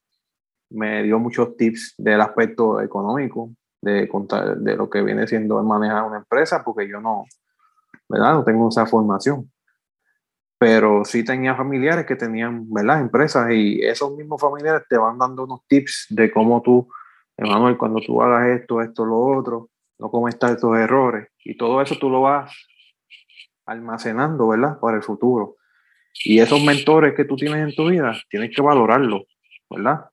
me dio muchos tips del aspecto económico, de, de lo que viene siendo manejar una empresa, porque yo no, ¿verdad? No tengo esa formación. Pero sí tenía familiares que tenían, ¿verdad? Empresas y esos mismos familiares te van dando unos tips de cómo tú, Emanuel, cuando tú hagas esto, esto, lo otro, no cometas estos errores. Y todo eso tú lo vas almacenando, ¿verdad? Para el futuro. Y esos mentores que tú tienes en tu vida, tienes que valorarlos, ¿verdad?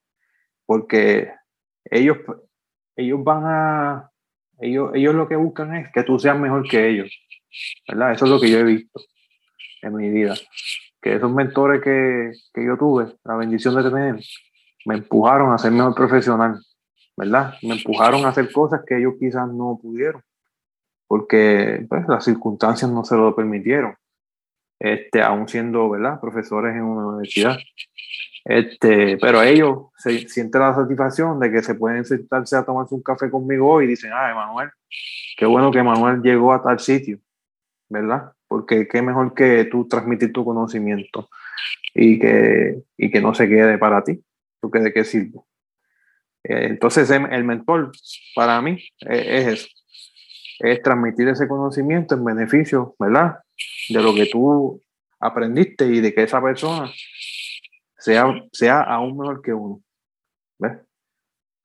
Porque ellos, ellos van a, ellos, ellos lo que buscan es que tú seas mejor que ellos. ¿Verdad? Eso es lo que yo he visto en mi vida. Que esos mentores que, que yo tuve, la bendición de tener, me empujaron a ser mejor profesional, ¿verdad? Me empujaron a hacer cosas que ellos quizás no pudieron, porque pues, las circunstancias no se lo permitieron, este, aún siendo, ¿verdad? Profesores en una universidad. Este, pero ellos se sienten la satisfacción de que se pueden sentarse a tomarse un café conmigo hoy y dicen, ah, Emanuel, qué bueno que Emanuel llegó a tal sitio. ¿Verdad? Porque qué mejor que tú transmitir tu conocimiento y que, y que no se quede para ti, tú que de qué sirve. Eh, entonces el mentor para mí es eso, es transmitir ese conocimiento en beneficio, ¿verdad? De lo que tú aprendiste y de que esa persona sea, sea aún mejor que uno. ¿Ves?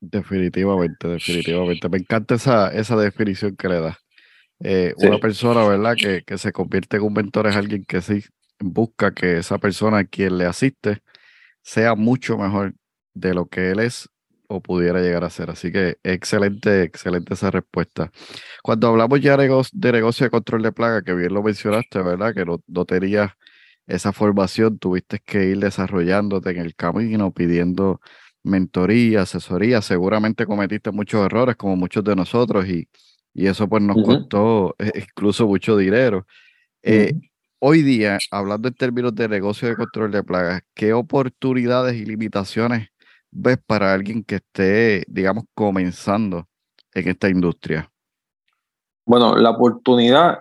Definitivamente, definitivamente. Me encanta esa, esa definición que le das. Eh, una persona, ¿verdad? Que, que, se convierte en un mentor es alguien que sí busca que esa persona a quien le asiste sea mucho mejor de lo que él es o pudiera llegar a ser. Así que excelente, excelente esa respuesta. Cuando hablamos ya de negocio de control de plaga, que bien lo mencionaste, ¿verdad? Que no, no tenías esa formación, tuviste que ir desarrollándote en el camino, pidiendo mentoría, asesoría. Seguramente cometiste muchos errores, como muchos de nosotros, y, y eso pues nos costó eh, incluso mucho dinero. Eh, hoy día, hablando en términos de negocio de control de plagas, ¿qué oportunidades y limitaciones ves para alguien que esté, digamos, comenzando en esta industria? Bueno, la oportunidad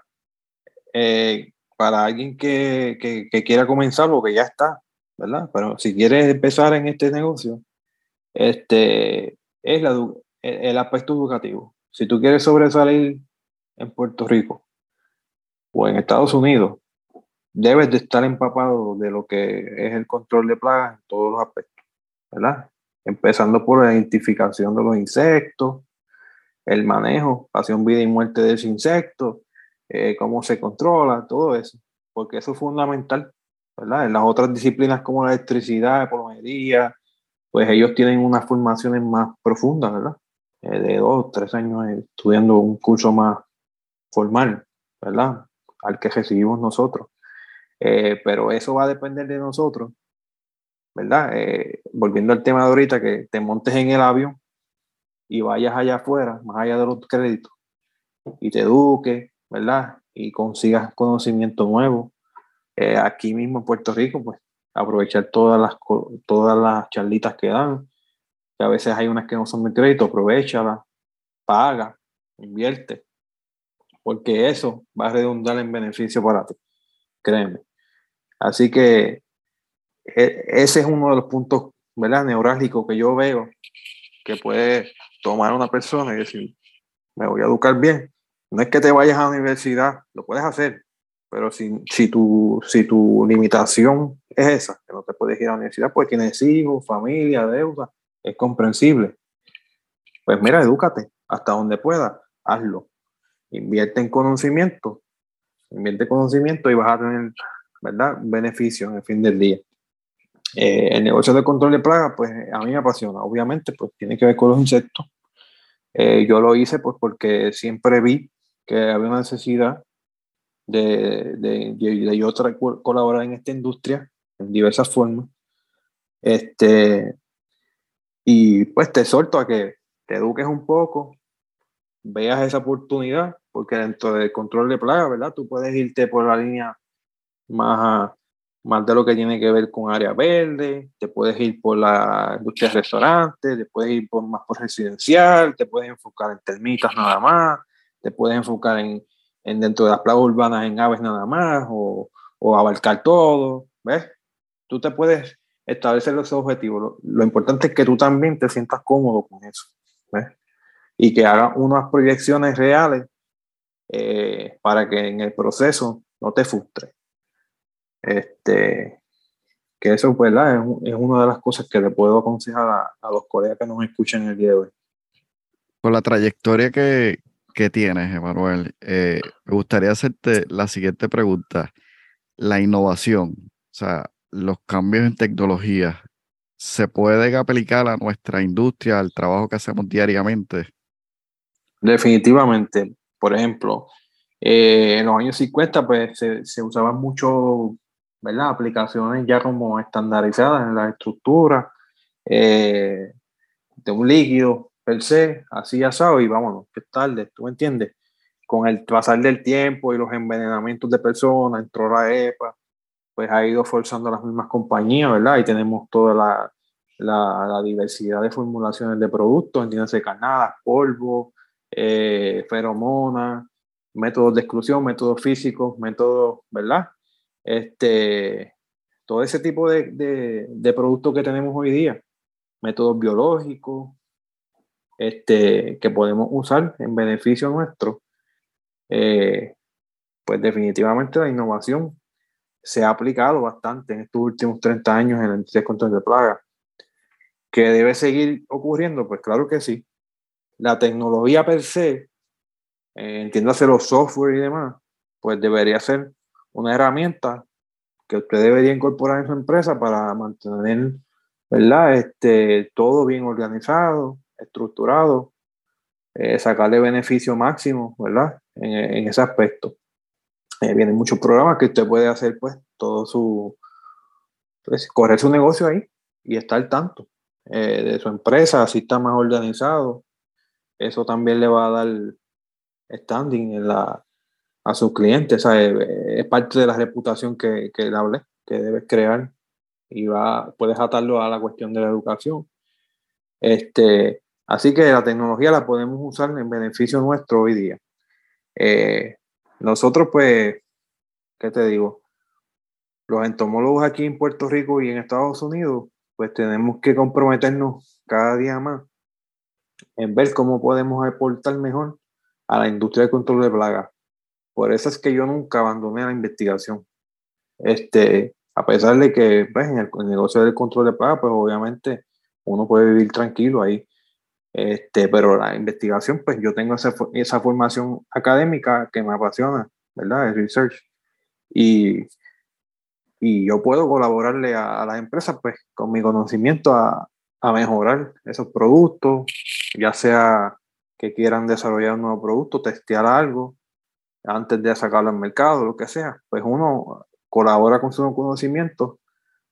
eh, para alguien que, que, quiera comenzar o que ya está, ¿verdad? Pero si quieres empezar en este negocio, este, es la, el aspecto educativo. Si tú quieres sobresalir en Puerto Rico o en Estados Unidos, debes de estar empapado de lo que es el control de plagas en todos los aspectos, ¿verdad? Empezando por la identificación de los insectos, el manejo, pasión, vida y muerte de ese insecto, eh, cómo se controla, todo eso, porque eso es fundamental, ¿verdad? En las otras disciplinas como la electricidad, plomería, pues ellos tienen unas formaciones más profundas, ¿verdad? Eh, de dos, tres años estudiando un curso más formal, ¿verdad? Al que recibimos nosotros. Eh, pero eso va a depender de nosotros, ¿verdad? Eh, volviendo al tema de ahorita, que te montes en el avión y vayas allá afuera, más allá de los créditos, y te eduques, ¿verdad? Y consigas conocimiento nuevo. aquí mismo en Puerto Rico, pues aprovechar todas las, todas las charlitas que dan, a veces hay unas que no son de crédito, aprovechala, paga, invierte, porque eso va a redundar en beneficio para ti, créeme. Así que e, ese es uno de los puntos, ¿verdad? Neurálgicos que yo veo que puede tomar una persona y decir, me voy a educar bien. No es que te vayas a la universidad, lo puedes hacer, pero si, si, tu, si tu limitación es esa, que no te puedes ir a la universidad, pues tienes hijos, familia, deuda, es comprensible. Pues mira, edúcate hasta donde pueda, hazlo. Invierte en conocimiento, invierte en conocimiento y vas a tener, ¿verdad?, beneficio en el fin del día. Eh, el negocio de control de plagas, pues a mí me apasiona. Obviamente, pues tiene que ver con los insectos. Eh, yo lo hice pues porque siempre vi que había una necesidad de, de, de, yo colaborar en esta industria en diversas formas. Este, Y pues te exhorto a que te eduques un poco, veas esa oportunidad, porque dentro del control de plaga, ¿verdad? Tú puedes irte por la línea más, más de lo que tiene que ver con área verde, te puedes ir por la industria de restaurantes, te puedes ir por, más por residencial, te puedes enfocar en termitas nada más, te puedes enfocar en, en dentro de las plagas urbanas en aves nada más, o, o abarcar todo, ¿ves? Tú te puedes establecer los objetivos. Lo, importante es que tú también te sientas cómodo con eso, ¿ves? Y que hagas unas proyecciones reales eh, para que en el proceso no te frustres. Este, que eso pues, Es, es, una de las cosas que le puedo aconsejar a, los colegas que nos escuchan el día de hoy. Con la trayectoria que, que tienes, Emanuel, eh, me gustaría hacerte la siguiente pregunta. La innovación, o sea, los cambios en tecnología, ¿se pueden aplicar a nuestra industria, al trabajo que hacemos diariamente? Definitivamente. Por ejemplo, eh, en los años 50 pues, se, usaban mucho ¿verdad? Aplicaciones ya como estandarizadas en la estructura eh, de un líquido per se, así asado y vámonos, que tarde, ¿tú me entiendes? Con el pasar del tiempo y los envenenamientos de personas, entró la EPA, pues ha ido forzando las mismas compañías, ¿verdad? Y tenemos toda la, la, diversidad de formulaciones de productos, entiéndase, carnadas, polvo, eh, feromonas, métodos de exclusión, métodos físicos, métodos, ¿verdad? este, todo ese tipo de, de, productos que tenemos hoy día, métodos biológicos, este, que podemos usar en beneficio nuestro, eh, pues definitivamente la innovación se ha aplicado bastante en estos últimos 30 años en de control de plagas. ¿Que debe seguir ocurriendo? Pues claro que sí. La tecnología per se, eh, entiéndase los software y demás, pues debería ser una herramienta que usted debería incorporar en su empresa para mantener, ¿verdad? Este, todo bien organizado, estructurado, eh, sacarle beneficio máximo, ¿verdad? En, ese aspecto. Eh, vienen muchos programas que usted puede hacer, pues, todo su, pues, correr su negocio ahí y estar tanto eh, de su empresa, así está más organizado. Eso también le va a dar standing en la, a sus clientes. Es, parte de la reputación que, que le que debes crear y va, puedes atarlo a la cuestión de la educación. Este, así que la tecnología la podemos usar en beneficio nuestro hoy día. Eh, nosotros, pues, ¿qué te digo? Los entomólogos aquí en Puerto Rico y en Estados Unidos, pues tenemos que comprometernos cada día más en ver cómo podemos aportar mejor a la industria de control de plagas. Por eso es que yo nunca abandoné la investigación. Este, a pesar de que pues, en el, negocio del control de plagas, pues obviamente uno puede vivir tranquilo ahí. Este, pero la investigación, pues yo tengo esa, esa formación académica que me apasiona, ¿verdad? El research. Y, y yo puedo colaborarle a, a las empresas, pues, con mi conocimiento a, a mejorar esos productos, ya sea que quieran desarrollar un nuevo producto, testear algo, antes de sacarlo al mercado, lo que sea, pues uno colabora con su conocimiento,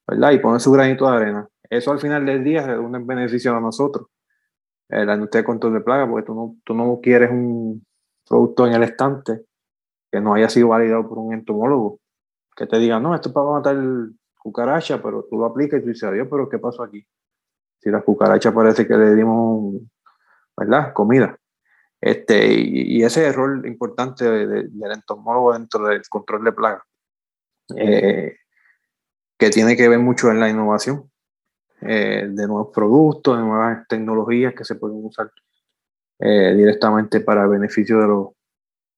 ¿verdad? Y pone su granito de arena. Eso al final del día es un beneficio a nosotros, eh, la industria de control de plagas, porque tú no, tú no quieres un producto en el estante que no haya sido validado por un entomólogo, que te diga, no, esto es para matar cucaracha, pero tú lo aplicas y tú dices, adiós, pero ¿qué pasó aquí? Si la cucaracha parece que le dimos, ¿verdad? Comida. Este, y, ese error importante del entomólogo dentro del control de plagas, eh, que tiene que ver mucho en la innovación eh, de nuevos productos, de nuevas tecnologías que se pueden usar eh, directamente para el beneficio de los,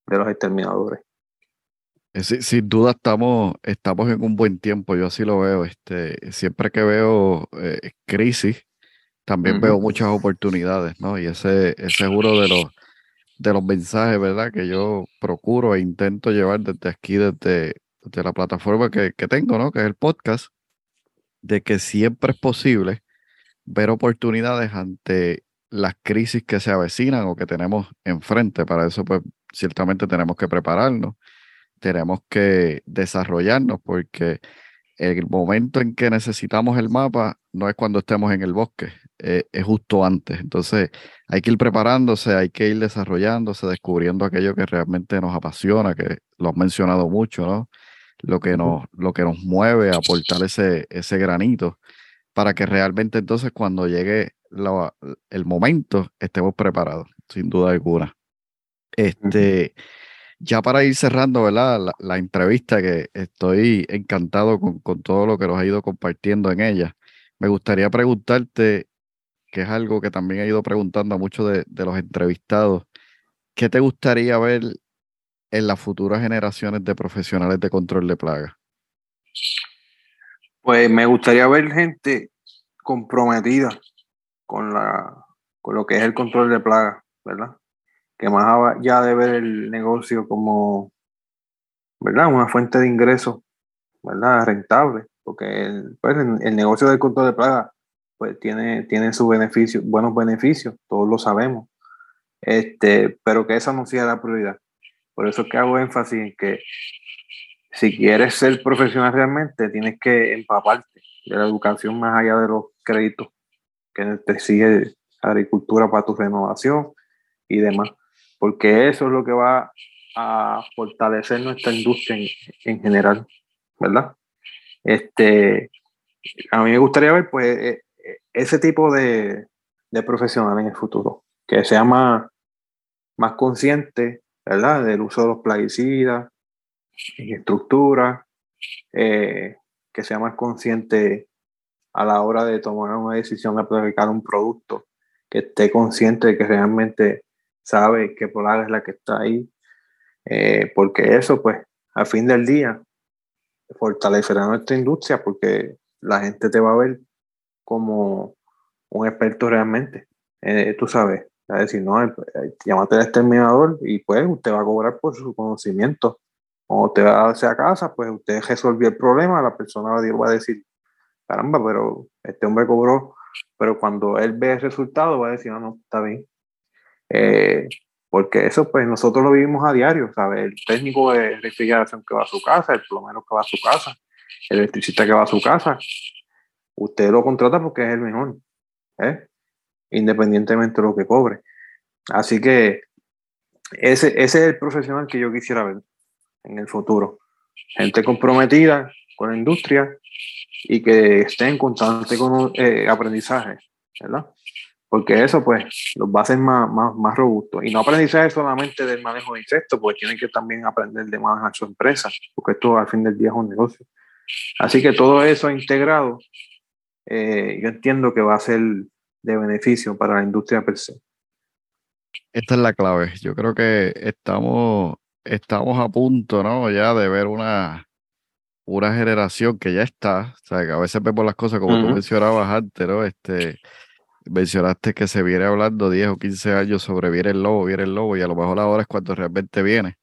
de los exterminadores. sin duda estamos, estamos en un buen tiempo, yo así lo veo. Este, siempre que veo crisis, también veo muchas oportunidades, ¿no? Y ese, ese es uno de los, de los mensajes, ¿verdad? Que yo procuro e intento llevar desde aquí, desde, la plataforma que, tengo, ¿no? Que es el podcast, de que siempre es posible ver oportunidades ante las crisis que se avecinan o que tenemos enfrente. Para eso, pues, ciertamente tenemos que prepararnos, tenemos que desarrollarnos, porque el momento en que necesitamos el mapa no es cuando estemos en el bosque, eh, es justo antes. Entonces hay que ir preparándose, hay que ir desarrollándose, descubriendo aquello que realmente nos apasiona, que lo has mencionado mucho, ¿no? Lo que nos, lo que nos mueve a aportar ese, ese granito para que realmente entonces cuando llegue el momento estemos preparados, sin duda alguna. Este, ya para ir cerrando, ¿verdad? La, entrevista que estoy encantado con, con, todo lo que nos ha ido compartiendo en ella. Me gustaría preguntarte, que es algo que también he ido preguntando a muchos de, de los entrevistados, ¿qué te gustaría ver en las futuras generaciones de profesionales de control de plagas? Pues me gustaría ver gente comprometida con, la, con lo que es el control de plagas, ¿verdad? que más allá de ver el negocio como, ¿verdad? Una fuente de ingresos, ¿verdad? Rentable, porque el, pues, el, negocio del control de plaga pues tiene, tiene sus beneficios, buenos beneficios, todos lo sabemos, este, pero que esa no sea la prioridad. Por eso es que hago énfasis en que si quieres ser profesional realmente, tienes que empaparte de la educación más allá de los créditos que te exige agricultura para tu renovación y demás porque eso es lo que va a fortalecer nuestra industria en, general, ¿verdad? Este, a mí me gustaría ver pues e, e, ese tipo de, de profesional en el futuro, que sea más, más consciente, ¿verdad? Del uso de los plaguicidas, en estructura, eh, que sea más consciente a la hora de tomar una decisión de aplicar un producto, que esté consciente de que realmente sabe qué plaga es la que está ahí, eh, porque eso, pues, al fin del día, fortalecerá nuestra industria porque la gente te va a ver como un experto realmente. Eh, tú sabes, a decir, no, eh, llámate al exterminador y pues usted va a cobrar por su conocimiento. Cuando usted va a a casa, pues usted resolvió el problema, la persona va a decir, caramba, pero este hombre cobró, pero cuando él ve el resultado va a decir, no, no, está bien. Eh, porque eso pues nosotros lo vivimos a diario, ¿sabes? El técnico de refrigeración que va a su casa, el plomero que va a su casa, el electricista que va a su casa, usted lo contrata porque es el mejor, ¿eh? Independientemente de lo que cobre. Así que ese, es el profesional que yo quisiera ver en el futuro. Gente comprometida con la industria y que esté en constante con, eh, aprendizaje, ¿verdad? porque eso pues los va a hacer más, más, más robustos. Y no aprendizaje solamente del manejo de insectos, porque tienen que también aprender de manejar su empresa, porque esto al fin del día es un negocio. Así que todo eso integrado, eh, yo entiendo que va a ser de beneficio para la industria per se. Esta es la clave. Yo creo que estamos, estamos a punto, ¿no? Ya de ver una, una generación que ya está, o sea, que a veces vemos las cosas como tú mencionabas antes, ¿no? Este, mencionaste que se viene hablando 10 o 15 años sobre viene el lobo, viene el lobo, y a lo mejor ahora es cuando realmente viene.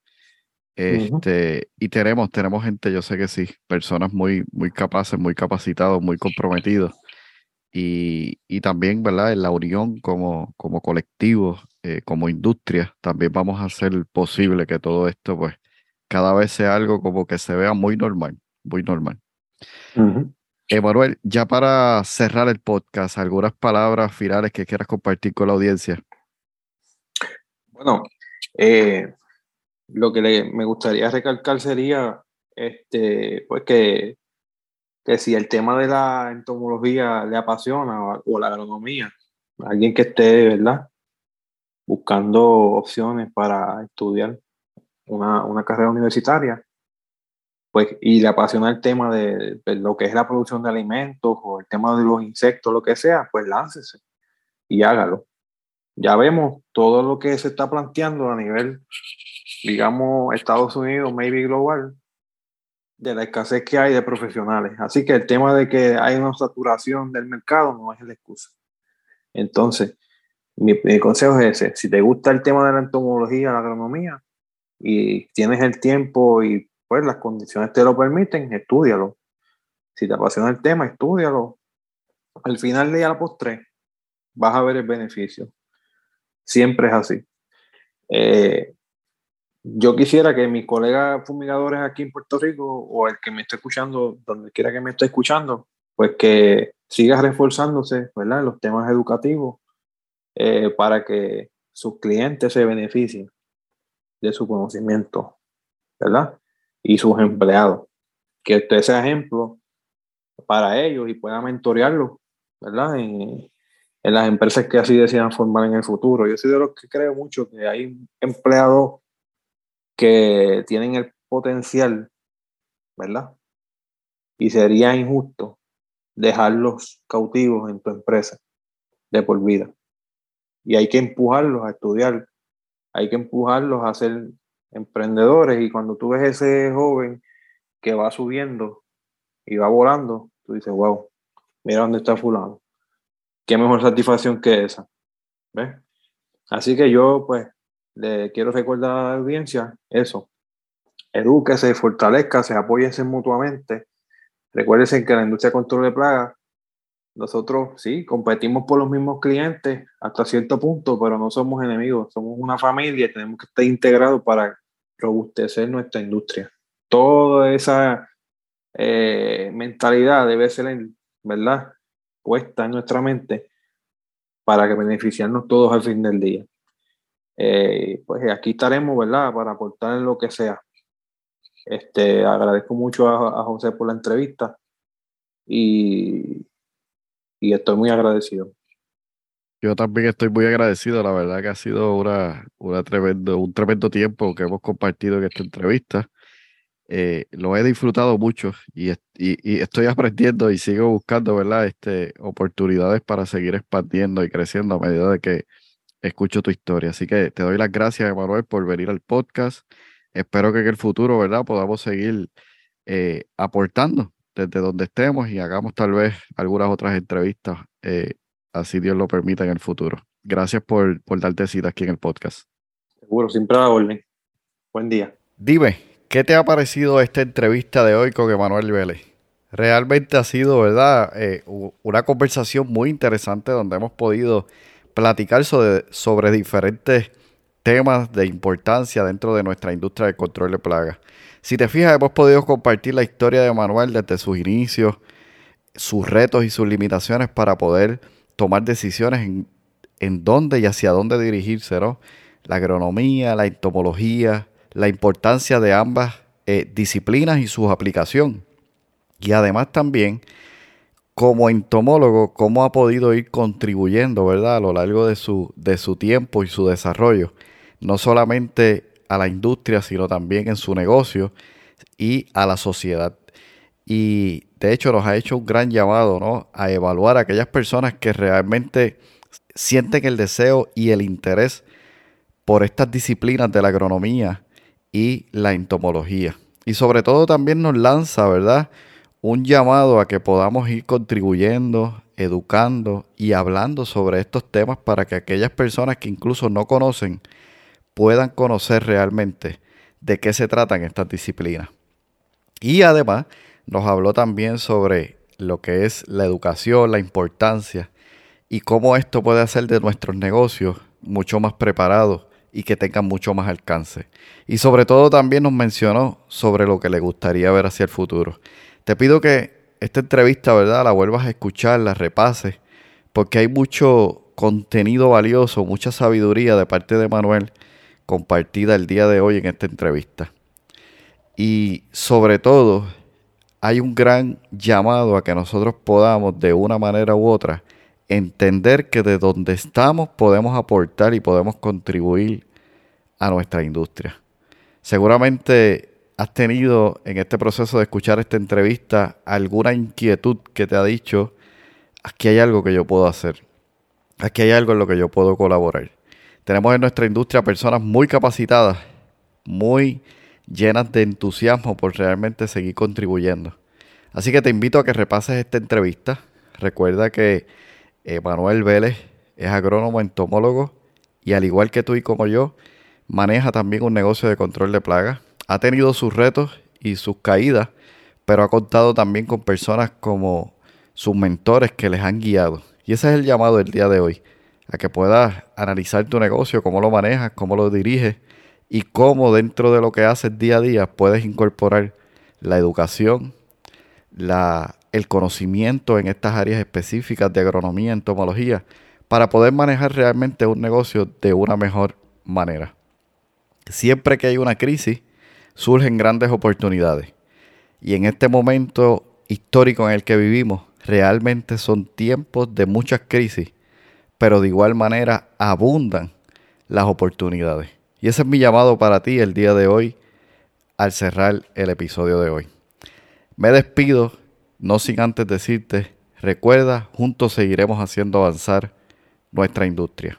Este, Y tenemos, tenemos gente, yo sé que sí, personas muy, muy capaces, muy capacitados, muy comprometidos. Y, y también, ¿verdad? En la unión como, como colectivo, eh, como industria, también vamos a hacer posible que todo esto, pues, cada vez sea algo como que se vea muy normal, muy normal. Emanuel, ya para cerrar el podcast, algunas palabras finales que quieras compartir con la audiencia. Bueno, eh, lo que me gustaría recalcar sería este, pues que, que, si el tema de la entomología le apasiona o, la agronomía, alguien que esté, ¿verdad? Buscando opciones para estudiar una, una carrera universitaria, pues, y le apasiona el tema de, lo que es la producción de alimentos o el tema de los insectos, lo que sea, pues láncese y hágalo. Ya vemos todo lo que se está planteando a nivel, digamos, Estados Unidos, maybe global, de la escasez que hay de profesionales. Así que el tema de que hay una saturación del mercado no es la excusa. Entonces, mi, consejo es ese. Si te gusta el tema de la entomología, la agronomía, y tienes el tiempo y pues las condiciones te lo permiten, estudialo. Si te apasiona el tema, estudialo. Al final de la postre, vas a ver el beneficio. Siempre es así. Eh, yo quisiera que mis colegas fumigadores aquí en Puerto Rico o el que me esté escuchando, donde quiera que me esté escuchando, pues que siga reforzándose ¿verdad? los temas educativos eh, para que sus clientes se beneficien de su conocimiento, ¿verdad? Y sus empleados. Que usted sea ejemplo para ellos y pueda mentorearlos, ¿verdad? En, en las empresas que así decidan formar en el futuro. Yo soy de los que creo mucho que hay empleados que tienen el potencial, ¿verdad? Y sería injusto dejarlos cautivos en tu empresa de por vida. Y hay que empujarlos a estudiar, hay que empujarlos a ser emprendedores. Y cuando tú ves ese joven que va subiendo y va volando, tú dices, wow, mira dónde está fulano. Qué mejor satisfacción que esa. ¿Ves? Así que yo, pues, le quiero recordar a la audiencia eso. Edúquese, fortalezca, se apóyense mutuamente Recuérdense que en la industria de control de plagas, nosotros sí, competimos por los mismos clientes hasta cierto punto, pero no somos enemigos, somos una familia y tenemos que estar integrados para robustecer nuestra industria. Toda esa eh, mentalidad debe ser, ¿verdad?, puesta en nuestra mente para que beneficiarnos todos al fin del día. Eh, pues aquí estaremos, ¿verdad?, para aportar en lo que sea. Este, agradezco mucho a, José por la entrevista y, y estoy muy agradecido. Yo también estoy muy agradecido, la verdad que ha sido una, una tremendo, un tremendo tiempo que hemos compartido en esta entrevista. Eh, lo he disfrutado mucho y, y, estoy aprendiendo y sigo buscando ¿verdad? Este, oportunidades para seguir expandiendo y creciendo a medida de que escucho tu historia. Así que te doy las gracias, Emanuel, por venir al podcast espero que en el futuro, ¿verdad? Podamos seguir eh, aportando desde donde estemos y hagamos tal vez algunas otras entrevistas, eh, así Dios lo permita en el futuro. Gracias por, por darte cita aquí en el podcast. Seguro, siempre a la orden. Buen día. Dime, ¿qué te ha parecido esta entrevista de hoy con Emanuel Vélez? Realmente ha sido, ¿verdad? Eh, una conversación muy interesante donde hemos podido platicar sobre, diferentes temas de importancia dentro de nuestra industria de control de plagas. Si te fijas, hemos podido compartir la historia de Manuel desde sus inicios, sus retos y sus limitaciones para poder tomar decisiones en, en dónde y hacia dónde dirigirse, ¿no? La agronomía, la entomología, la importancia de ambas eh, disciplinas y su aplicación. Y además también, como entomólogo, cómo ha podido ir contribuyendo, ¿verdad? A lo largo de su, de su tiempo y su desarrollo no solamente a la industria, sino también en su negocio y a la sociedad. Y de hecho nos ha hecho un gran llamado ¿no? a evaluar a aquellas personas que realmente sienten el deseo y el interés por estas disciplinas de la agronomía y la entomología. Y sobre todo también nos lanza, ¿verdad? Un llamado a que podamos ir contribuyendo, educando y hablando sobre estos temas para que aquellas personas que incluso no conocen puedan conocer realmente de qué se tratan estas disciplinas. Y además nos habló también sobre lo que es la educación, la importancia y cómo esto puede hacer de nuestros negocios mucho más preparados y que tengan mucho más alcance. Y sobre todo también nos mencionó sobre lo que le gustaría ver hacia el futuro. Te pido que esta entrevista, ¿verdad?, la vuelvas a escuchar, la repases, porque hay mucho contenido valioso, mucha sabiduría de parte de Manuel compartida el día de hoy en esta entrevista. Y sobre todo, hay un gran llamado a que nosotros podamos, de una manera u otra, entender que de donde estamos podemos aportar y podemos contribuir a nuestra industria. Seguramente has tenido en este proceso de escuchar esta entrevista alguna inquietud que te ha dicho, aquí hay algo que yo puedo hacer, aquí hay algo en lo que yo puedo colaborar. Tenemos en nuestra industria personas muy capacitadas, muy llenas de entusiasmo por realmente seguir contribuyendo. Así que te invito a que repases esta entrevista. Recuerda que Manuel Vélez es agrónomo entomólogo y al igual que tú y como yo, maneja también un negocio de control de plagas. Ha tenido sus retos y sus caídas, pero ha contado también con personas como sus mentores que les han guiado. Y ese es el llamado del día de hoy a que puedas analizar tu negocio, cómo lo manejas, cómo lo diriges y cómo dentro de lo que haces día a día puedes incorporar la educación, la el conocimiento en estas áreas específicas de agronomía, entomología, para poder manejar realmente un negocio de una mejor manera. Siempre que hay una crisis, surgen grandes oportunidades. Y en este momento histórico en el que vivimos, realmente son tiempos de muchas crisis, pero de igual manera abundan las oportunidades. Y ese es mi llamado para ti el día de hoy al cerrar el episodio de hoy. Me despido, no sin antes decirte, recuerda, juntos seguiremos haciendo avanzar nuestra industria.